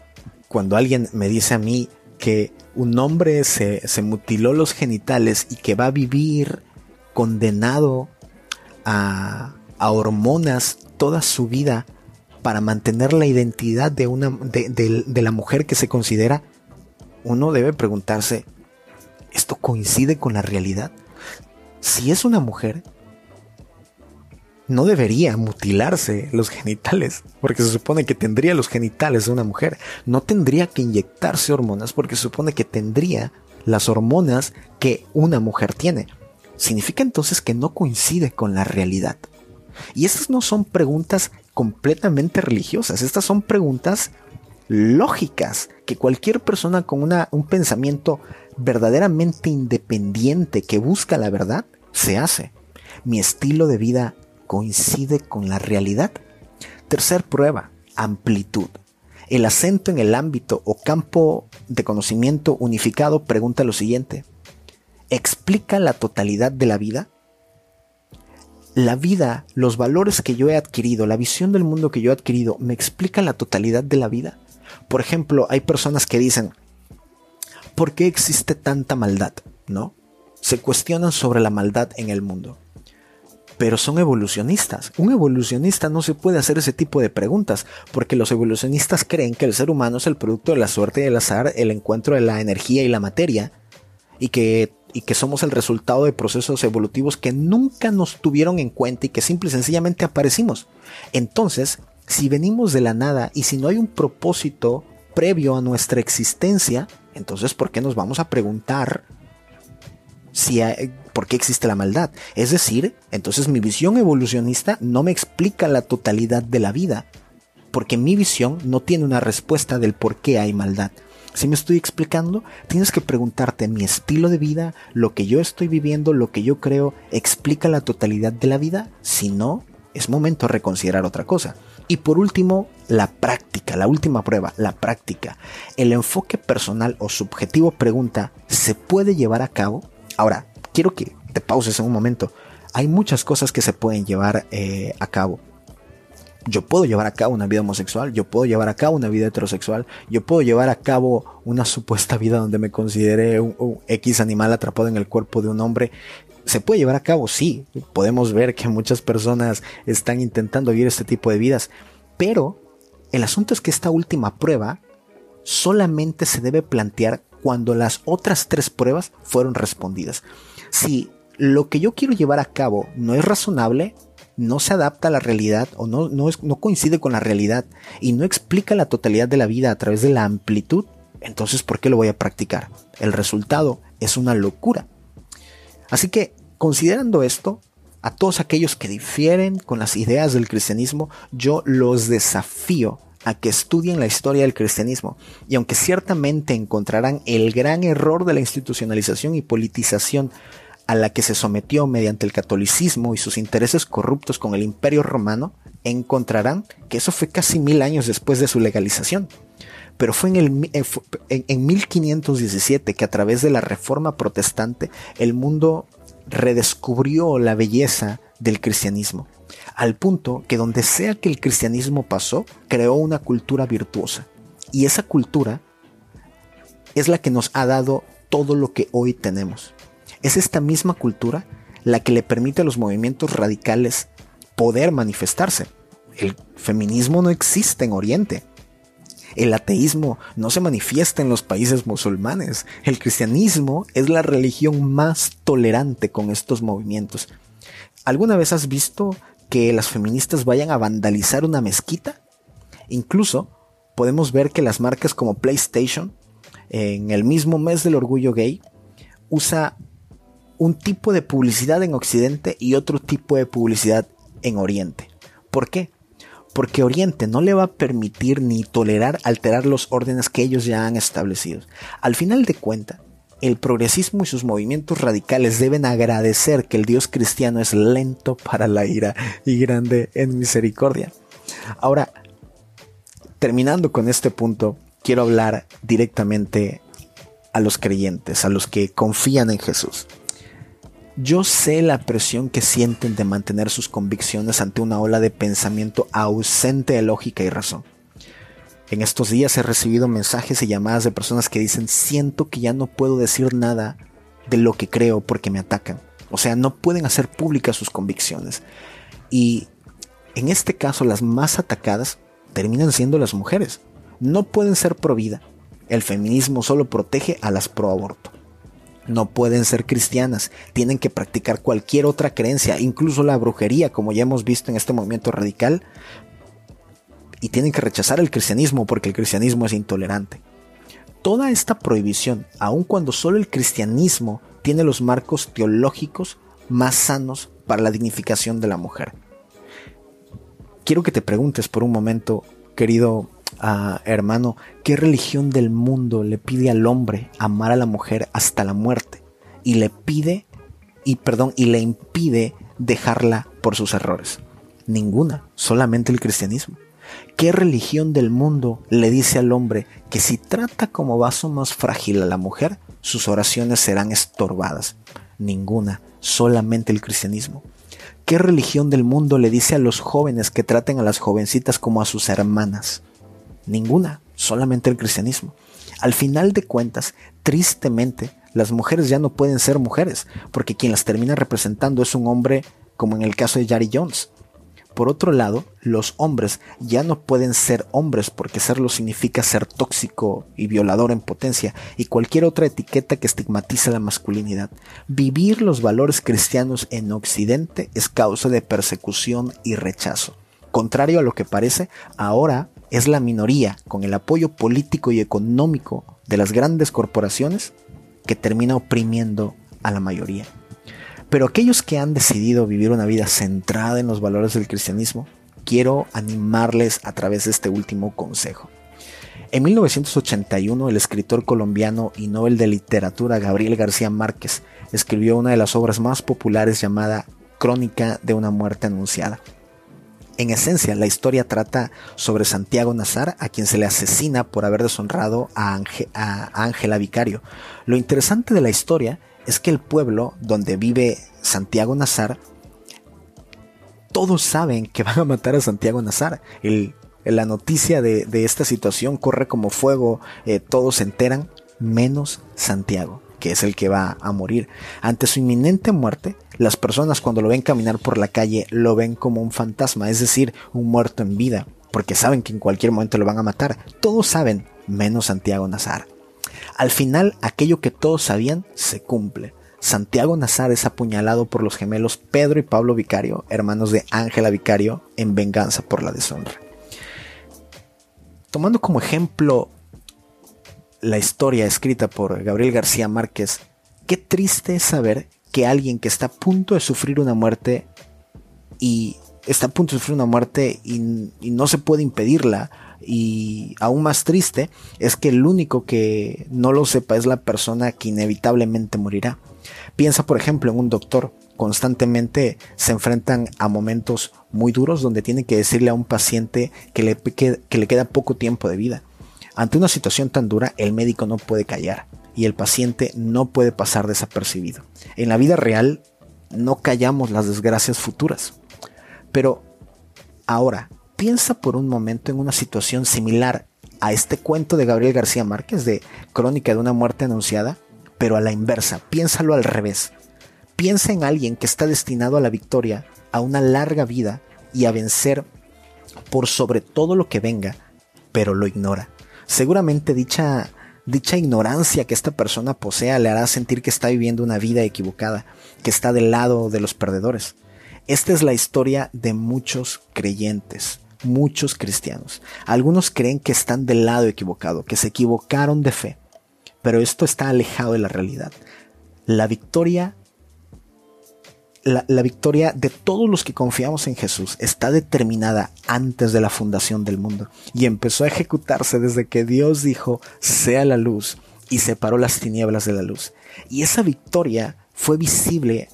cuando alguien me dice a mí que un hombre se, mutiló los genitales y que va a vivir condenado a, hormonas toda su vida para mantener la identidad de, una, de la mujer que se considera, uno debe preguntarse, ¿esto coincide con la realidad? Si es una mujer, no debería mutilarse los genitales, porque se supone que tendría los genitales de una mujer. No tendría que inyectarse hormonas, porque se supone que tendría las hormonas que una mujer tiene. Significa entonces que no coincide con la realidad. Y estas no son preguntas completamente religiosas, estas son preguntas lógicas que cualquier persona con una, un pensamiento verdaderamente independiente que busca la verdad se hace. Mi estilo de vida coincide con la realidad. Tercer prueba, amplitud. El acento en el ámbito o campo de conocimiento unificado pregunta lo siguiente. ¿Explica la totalidad de la vida? La vida, los valores que yo he adquirido, la visión del mundo que yo he adquirido, ¿me explica la totalidad de la vida? Por ejemplo, hay personas que dicen, ¿por qué existe tanta maldad? ¿No? se cuestionan sobre la maldad en el mundo. Pero son evolucionistas. Un evolucionista no se puede hacer ese tipo de preguntas, porque los evolucionistas creen que el ser humano es el producto de la suerte y del azar, el encuentro de la energía y la materia, y que, y que somos el resultado de procesos evolutivos que nunca nos tuvieron en cuenta y que simple y sencillamente aparecimos. Entonces, si venimos de la nada y si no hay un propósito previo a nuestra existencia, entonces ¿por qué nos vamos a preguntar si por qué existe la maldad. Es decir, entonces mi visión evolucionista no me explica la totalidad de la vida, porque mi visión no tiene una respuesta del por qué hay maldad. Si me estoy explicando, tienes que preguntarte mi estilo de vida, lo que yo estoy viviendo, lo que yo creo, ¿explica la totalidad de la vida? Si no, es momento de reconsiderar otra cosa. Y por último, la práctica, la última prueba, la práctica. El enfoque personal o subjetivo pregunta, ¿se puede llevar a cabo? Ahora, quiero que te pauses en un momento. Hay muchas cosas que se pueden llevar eh, a cabo. Yo puedo llevar a cabo una vida homosexual, yo puedo llevar a cabo una vida heterosexual, yo puedo llevar a cabo una supuesta vida donde me considere un, X animal atrapado en el cuerpo de un hombre. ¿Se puede llevar a cabo? Sí. Podemos ver que muchas personas están intentando vivir este tipo de vidas. Pero el asunto es que esta última prueba solamente se debe plantear cuando las otras tres pruebas fueron respondidas. Si lo que yo quiero llevar a cabo no es razonable, no se adapta a la realidad o no, no, coincide con la realidad y no explica la totalidad de la vida a través de la amplitud, entonces ¿por qué lo voy a practicar? El resultado es una locura. Así que, considerando esto, a todos aquellos que difieren con las ideas del cristianismo, yo los desafío a que estudien la historia del cristianismo. Y aunque ciertamente encontrarán el gran error de la institucionalización y politización a la que se sometió mediante el catolicismo y sus intereses corruptos con el imperio romano, encontrarán que eso fue casi mil años después de su legalización. Pero fue en, el, eh, en 1517 que a través de la reforma protestante el mundo redescubrió la belleza del cristianismo, al punto que donde sea que el cristianismo pasó, creó una cultura virtuosa. Y esa cultura es la que nos ha dado todo lo que hoy tenemos. Es esta misma cultura la que le permite a los movimientos radicales poder manifestarse. El feminismo no existe en Oriente. El ateísmo no se manifiesta en los países musulmanes. El cristianismo es la religión más tolerante con estos movimientos. ¿Alguna vez has visto que las feministas vayan a vandalizar una mezquita? Incluso podemos ver que las marcas como PlayStation, en el mismo mes del orgullo gay, usa un tipo de publicidad en Occidente y otro tipo de publicidad en Oriente. ¿Por qué? Porque Oriente no le va a permitir ni tolerar alterar los órdenes que ellos ya han establecido. Al final de cuentas, el progresismo y sus movimientos radicales deben agradecer que el Dios cristiano es lento para la ira y grande en misericordia. Ahora, terminando con este punto, quiero hablar directamente a los creyentes, a los que confían en Jesús. Yo sé la presión que sienten de mantener sus convicciones ante una ola de pensamiento ausente de lógica y razón. En estos días he recibido mensajes y llamadas de personas que dicen siento que ya no puedo decir nada de lo que creo porque me atacan. O sea, no pueden hacer públicas sus convicciones. Y en este caso las más atacadas terminan siendo las mujeres. No pueden ser pro vida. El feminismo solo protege a las pro aborto no pueden ser cristianas, tienen que practicar cualquier otra creencia, incluso la brujería, como ya hemos visto en este movimiento radical, y tienen que rechazar el cristianismo porque el cristianismo es intolerante. Toda esta prohibición, aun cuando solo el cristianismo tiene los marcos teológicos más sanos para la dignificación de la mujer. Quiero que te preguntes por un momento, querido hermano, ¿qué religión del mundo le pide al hombre amar a la mujer hasta la muerte? Y le pide, y perdón, y le impide dejarla por sus errores. Ninguna, solamente el cristianismo. ¿Qué religión del mundo le dice al hombre que si trata como vaso más frágil a la mujer, sus oraciones serán estorbadas? Ninguna, solamente el cristianismo. ¿Qué religión del mundo le dice a los jóvenes que traten a las jovencitas como a sus hermanas? Ninguna, solamente el cristianismo. Al final de cuentas, tristemente, las mujeres ya no pueden ser mujeres, porque quien las termina representando es un hombre como en el caso de Yari Jones. Por otro lado, los hombres ya no pueden ser hombres porque serlo significa ser tóxico y violador en potencia y cualquier otra etiqueta que estigmatiza la masculinidad. Vivir los valores cristianos en Occidente es causa de persecución y rechazo. Contrario a lo que parece, ahora es la minoría, con el apoyo político y económico de las grandes corporaciones, que termina oprimiendo a la mayoría. Pero aquellos que han decidido vivir una vida centrada en los valores del cristianismo, quiero animarles a través de este último consejo. En 1981, el escritor colombiano y Nobel de Literatura Gabriel García Márquez escribió una de las obras más populares llamada Crónica de una muerte anunciada. En esencia, la historia trata sobre Santiago Nazar, a quien se le asesina por haber deshonrado a, Ángela Vicario. Lo interesante de la historia es que el pueblo donde vive Santiago Nazar, todos saben que van a matar a Santiago Nazar. la noticia de, esta situación corre como fuego, eh, todos se enteran, menos Santiago que es el que va a morir. Ante su inminente muerte, las personas cuando lo ven caminar por la calle lo ven como un fantasma, es decir, un muerto en vida, porque saben que en cualquier momento lo van a matar. Todos saben, menos Santiago Nazar. Al final, aquello que todos sabían se cumple. Santiago Nazar es apuñalado por los gemelos Pedro y Pablo Vicario, hermanos de Ángela Vicario, en venganza por la deshonra. Tomando como ejemplo la historia escrita por Gabriel García Márquez, qué triste es saber que alguien que está a punto de sufrir una muerte y está a punto de sufrir una muerte y, no se puede impedirla. Y aún más triste es que el único que no lo sepa es la persona que inevitablemente morirá. Piensa, por ejemplo, en un doctor. Constantemente se enfrentan a momentos muy duros donde tiene que decirle a un paciente que le, que le queda poco tiempo de vida. Ante una situación tan dura, el médico no puede callar y el paciente no puede pasar desapercibido. En la vida real, no callamos las desgracias futuras. Pero ahora, piensa por un momento en una situación similar a este cuento de Gabriel García Márquez de Crónica de una muerte anunciada, pero a la inversa, piénsalo al revés. Piensa en alguien que está destinado a la victoria, a una larga vida y a vencer por sobre todo lo que venga, pero lo ignora. Seguramente dicha dicha ignorancia que esta persona posea le hará sentir que está viviendo una vida equivocada, que está del lado de los perdedores. Esta es la historia de muchos creyentes, muchos cristianos. Algunos creen que están del lado equivocado, que se equivocaron de fe, pero esto está alejado de la realidad. La victoria la, la, victoria de todos los que confiamos en Jesús está determinada antes de la fundación del mundo y empezó a ejecutarse desde que Dios dijo sea la luz y separó las tinieblas de la luz. Y esa victoria fue visible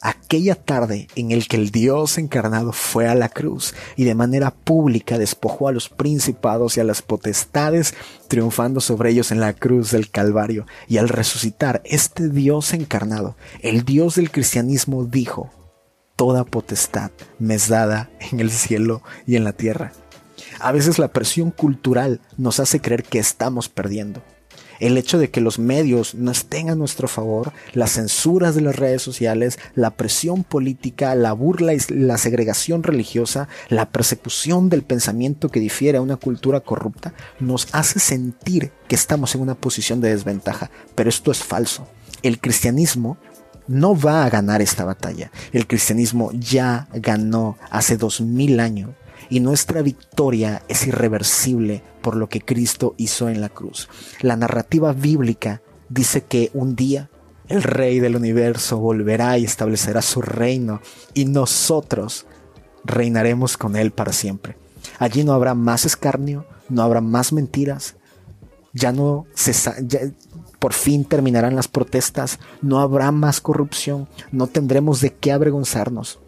aquella tarde en el que el Dios encarnado fue a la cruz y de manera pública despojó a los principados y a las potestades, triunfando sobre ellos en la cruz del Calvario. Y al resucitar, este Dios encarnado, el Dios del cristianismo, dijo, Toda potestad me es dada en el cielo y en la tierra. A veces la presión cultural nos hace creer que estamos perdiendo el hecho de que los medios no estén a nuestro favor, las censuras de las redes sociales, la presión política, la burla y la segregación religiosa, la persecución del pensamiento que difiere a una cultura corrupta, nos hace sentir que estamos en una posición de desventaja. Pero esto es falso. El cristianismo no va a ganar esta batalla. El cristianismo ya ganó hace dos mil años y nuestra victoria es irreversible por lo que Cristo hizo en la cruz. La narrativa bíblica dice que un día el Rey del universo volverá y establecerá su reino y nosotros reinaremos con Él para siempre. Allí no habrá más escarnio, no habrá más mentiras, ya no se, por fin terminarán las protestas, no habrá más corrupción, no tendremos de qué avergonzarnos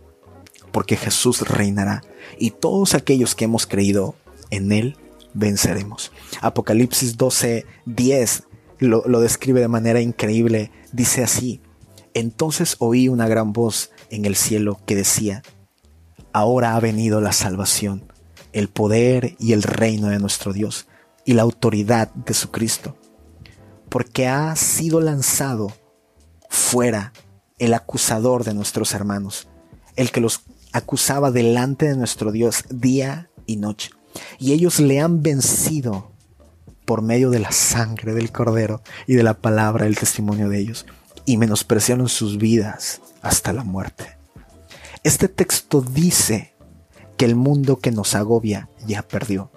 porque Jesús reinará y todos aquellos que hemos creído en Él venceremos. Apocalipsis 12, 10 lo, lo describe de manera increíble. Dice así, entonces oí una gran voz en el cielo que decía, ahora ha venido la salvación, el poder y el reino de nuestro Dios y la autoridad de su Cristo, porque ha sido lanzado fuera el acusador de nuestros hermanos, el que los acusaba delante de nuestro Dios día y noche. Y ellos le han vencido por medio de la sangre del cordero y de la palabra del testimonio de ellos. Y menospreciaron sus vidas hasta la muerte. Este texto dice que el mundo que nos agobia ya perdió.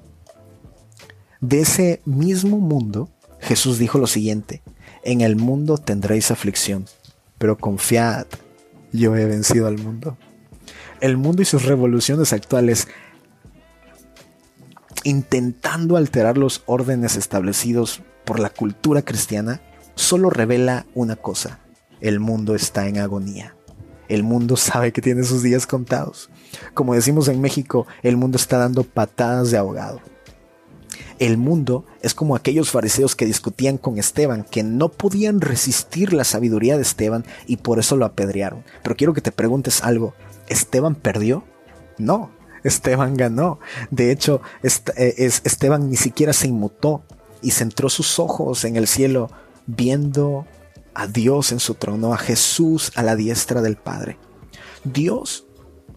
De ese mismo mundo, Jesús dijo lo siguiente, en el mundo tendréis aflicción, pero confiad, yo he vencido al mundo el mundo y sus revoluciones actuales intentando alterar los órdenes establecidos por la cultura cristiana, solo revela una cosa, el mundo está en agonía. El mundo sabe que tiene sus días contados. Como decimos en México, el mundo está dando patadas de ahogado. El mundo es como aquellos fariseos que discutían con Esteban, que no podían resistir la sabiduría de Esteban y por eso lo apedrearon. Pero quiero que te preguntes algo, ¿Esteban perdió? No, Esteban ganó. De hecho, eh, Esteban ni siquiera se inmutó y centró sus ojos en el cielo viendo a Dios en su trono, a Jesús a la diestra del Padre. Dios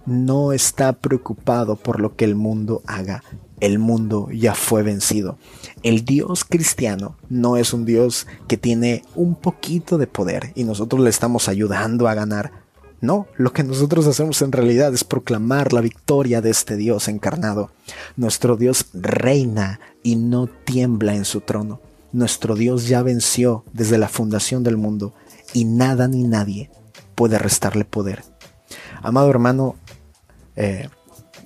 no está preocupado por lo que el mundo haga. El mundo ya fue vencido. El Dios cristiano no es un Dios que tiene un poquito de poder y nosotros le estamos ayudando a ganar. No, lo que nosotros hacemos en realidad es proclamar la victoria de este Dios encarnado. Nuestro Dios reina y no tiembla en su trono. Nuestro Dios ya venció desde la fundación del mundo y nada ni nadie puede restarle poder. Amado hermano, eh,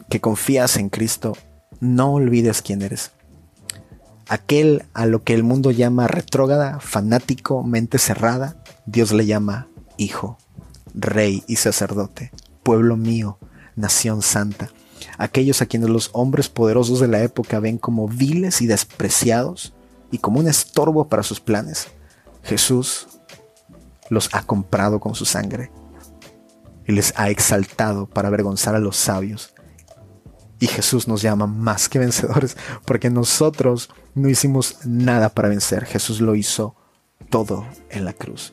que confías en Cristo, no olvides quién eres. Aquel a lo que el mundo llama retrógrada, fanático, mente cerrada, Dios le llama hijo, rey y sacerdote, pueblo mío, nación santa. Aquellos a quienes los hombres poderosos de la época ven como viles y despreciados y como un estorbo para sus planes, Jesús los ha comprado con su sangre y les ha exaltado para avergonzar a los sabios. Y Jesús nos llama más que vencedores, porque nosotros no hicimos nada para vencer, Jesús lo hizo todo en la cruz.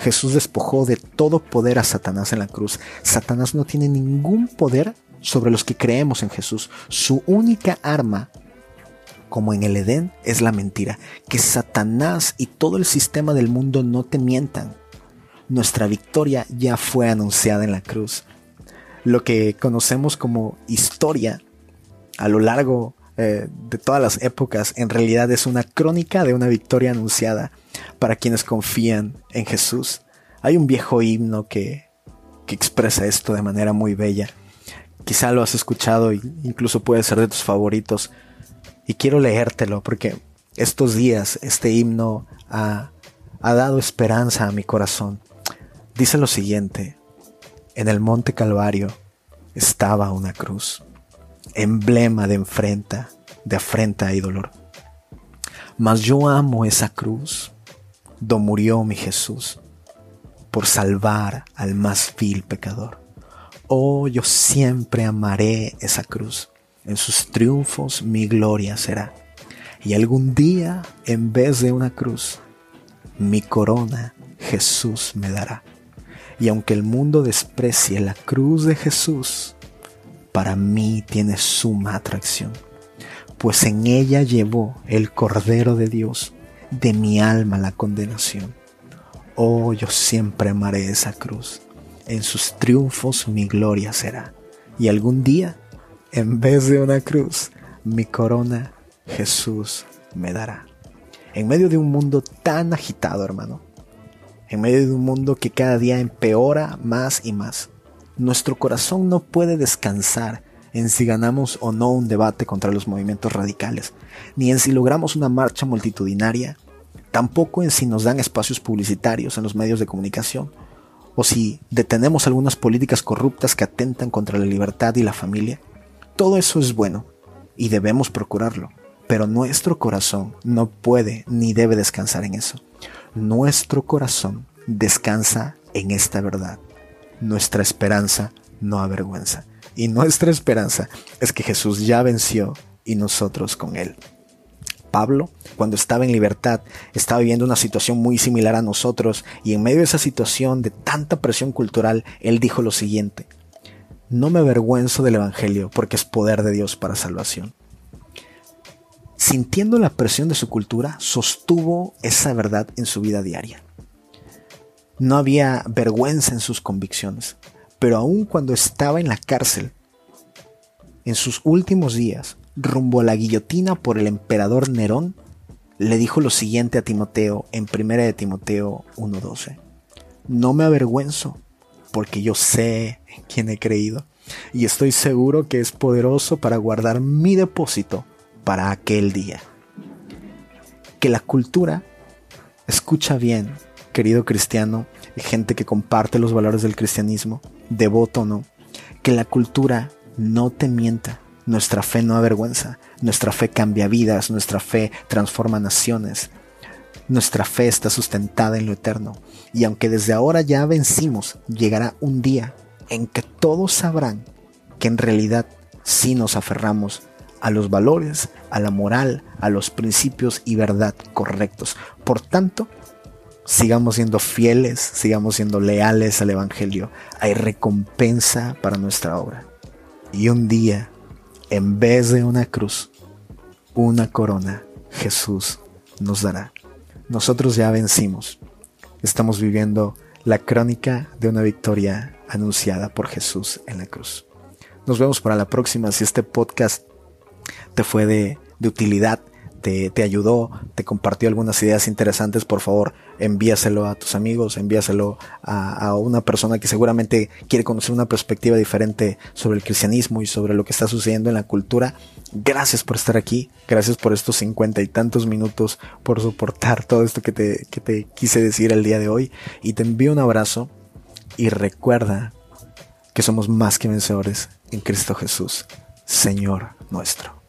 Jesús despojó de todo poder a Satanás en la cruz. Satanás no tiene ningún poder sobre los que creemos en Jesús. Su única arma, como en el Edén, es la mentira. Que Satanás y todo el sistema del mundo no te mientan. Nuestra victoria ya fue anunciada en la cruz. Lo que conocemos como historia a lo largo eh, de todas las épocas en realidad es una crónica de una victoria anunciada para quienes confían en Jesús. Hay un viejo himno que, que expresa esto de manera muy bella. Quizá lo has escuchado e incluso puede ser de tus favoritos. Y quiero leértelo porque estos días este himno ha, ha dado esperanza a mi corazón. Dice lo siguiente, en el monte Calvario estaba una cruz, emblema de enfrenta, de afrenta y dolor. Mas yo amo esa cruz do murió mi Jesús por salvar al más vil pecador. Oh, yo siempre amaré esa cruz. En sus triunfos mi gloria será. Y algún día, en vez de una cruz, mi corona Jesús me dará. Y aunque el mundo desprecie la cruz de Jesús, para mí tiene suma atracción, pues en ella llevó el Cordero de Dios de mi alma la condenación. Oh, yo siempre amaré esa cruz. En sus triunfos mi gloria será. Y algún día, en vez de una cruz, mi corona Jesús me dará. En medio de un mundo tan agitado, hermano. En medio de un mundo que cada día empeora más y más. Nuestro corazón no puede descansar en si ganamos o no un debate contra los movimientos radicales, ni en si logramos una marcha multitudinaria, tampoco en si nos dan espacios publicitarios en los medios de comunicación, o si detenemos algunas políticas corruptas que atentan contra la libertad y la familia. Todo eso es bueno y debemos procurarlo, pero nuestro corazón no puede ni debe descansar en eso. Nuestro corazón descansa en esta verdad. Nuestra esperanza no avergüenza. Y nuestra esperanza es que Jesús ya venció y nosotros con Él. Pablo, cuando estaba en libertad, estaba viviendo una situación muy similar a nosotros y en medio de esa situación de tanta presión cultural, él dijo lo siguiente, no me avergüenzo del Evangelio porque es poder de Dios para salvación. Sintiendo la presión de su cultura, sostuvo esa verdad en su vida diaria. No había vergüenza en sus convicciones, pero aun cuando estaba en la cárcel, en sus últimos días, rumbo a la guillotina por el emperador Nerón, le dijo lo siguiente a Timoteo en 1 de Timoteo 1.12. No me avergüenzo, porque yo sé en quién he creído, y estoy seguro que es poderoso para guardar mi depósito para aquel día. Que la cultura, escucha bien, querido cristiano, gente que comparte los valores del cristianismo, devoto o no, que la cultura no te mienta. Nuestra fe no avergüenza, nuestra fe cambia vidas, nuestra fe transforma naciones. Nuestra fe está sustentada en lo eterno. Y aunque desde ahora ya vencimos, llegará un día en que todos sabrán que en realidad sí nos aferramos a los valores, a la moral, a los principios y verdad correctos. Por tanto, sigamos siendo fieles, sigamos siendo leales al Evangelio. Hay recompensa para nuestra obra. Y un día en vez de una cruz, una corona Jesús nos dará. Nosotros ya vencimos. Estamos viviendo la crónica de una victoria anunciada por Jesús en la cruz. Nos vemos para la próxima. Si este podcast te fue de, utilidad, te, te, ayudó, te compartió algunas ideas interesantes, por favor, envíaselo a tus amigos, envíaselo a, a, una persona que seguramente quiere conocer una perspectiva diferente sobre el cristianismo y sobre lo que está sucediendo en la cultura. Gracias por estar aquí, gracias por estos cincuenta y tantos minutos, por soportar todo esto que te, que te quise decir el día de hoy y te envío un abrazo y recuerda que somos más que vencedores en Cristo Jesús, Señor nuestro.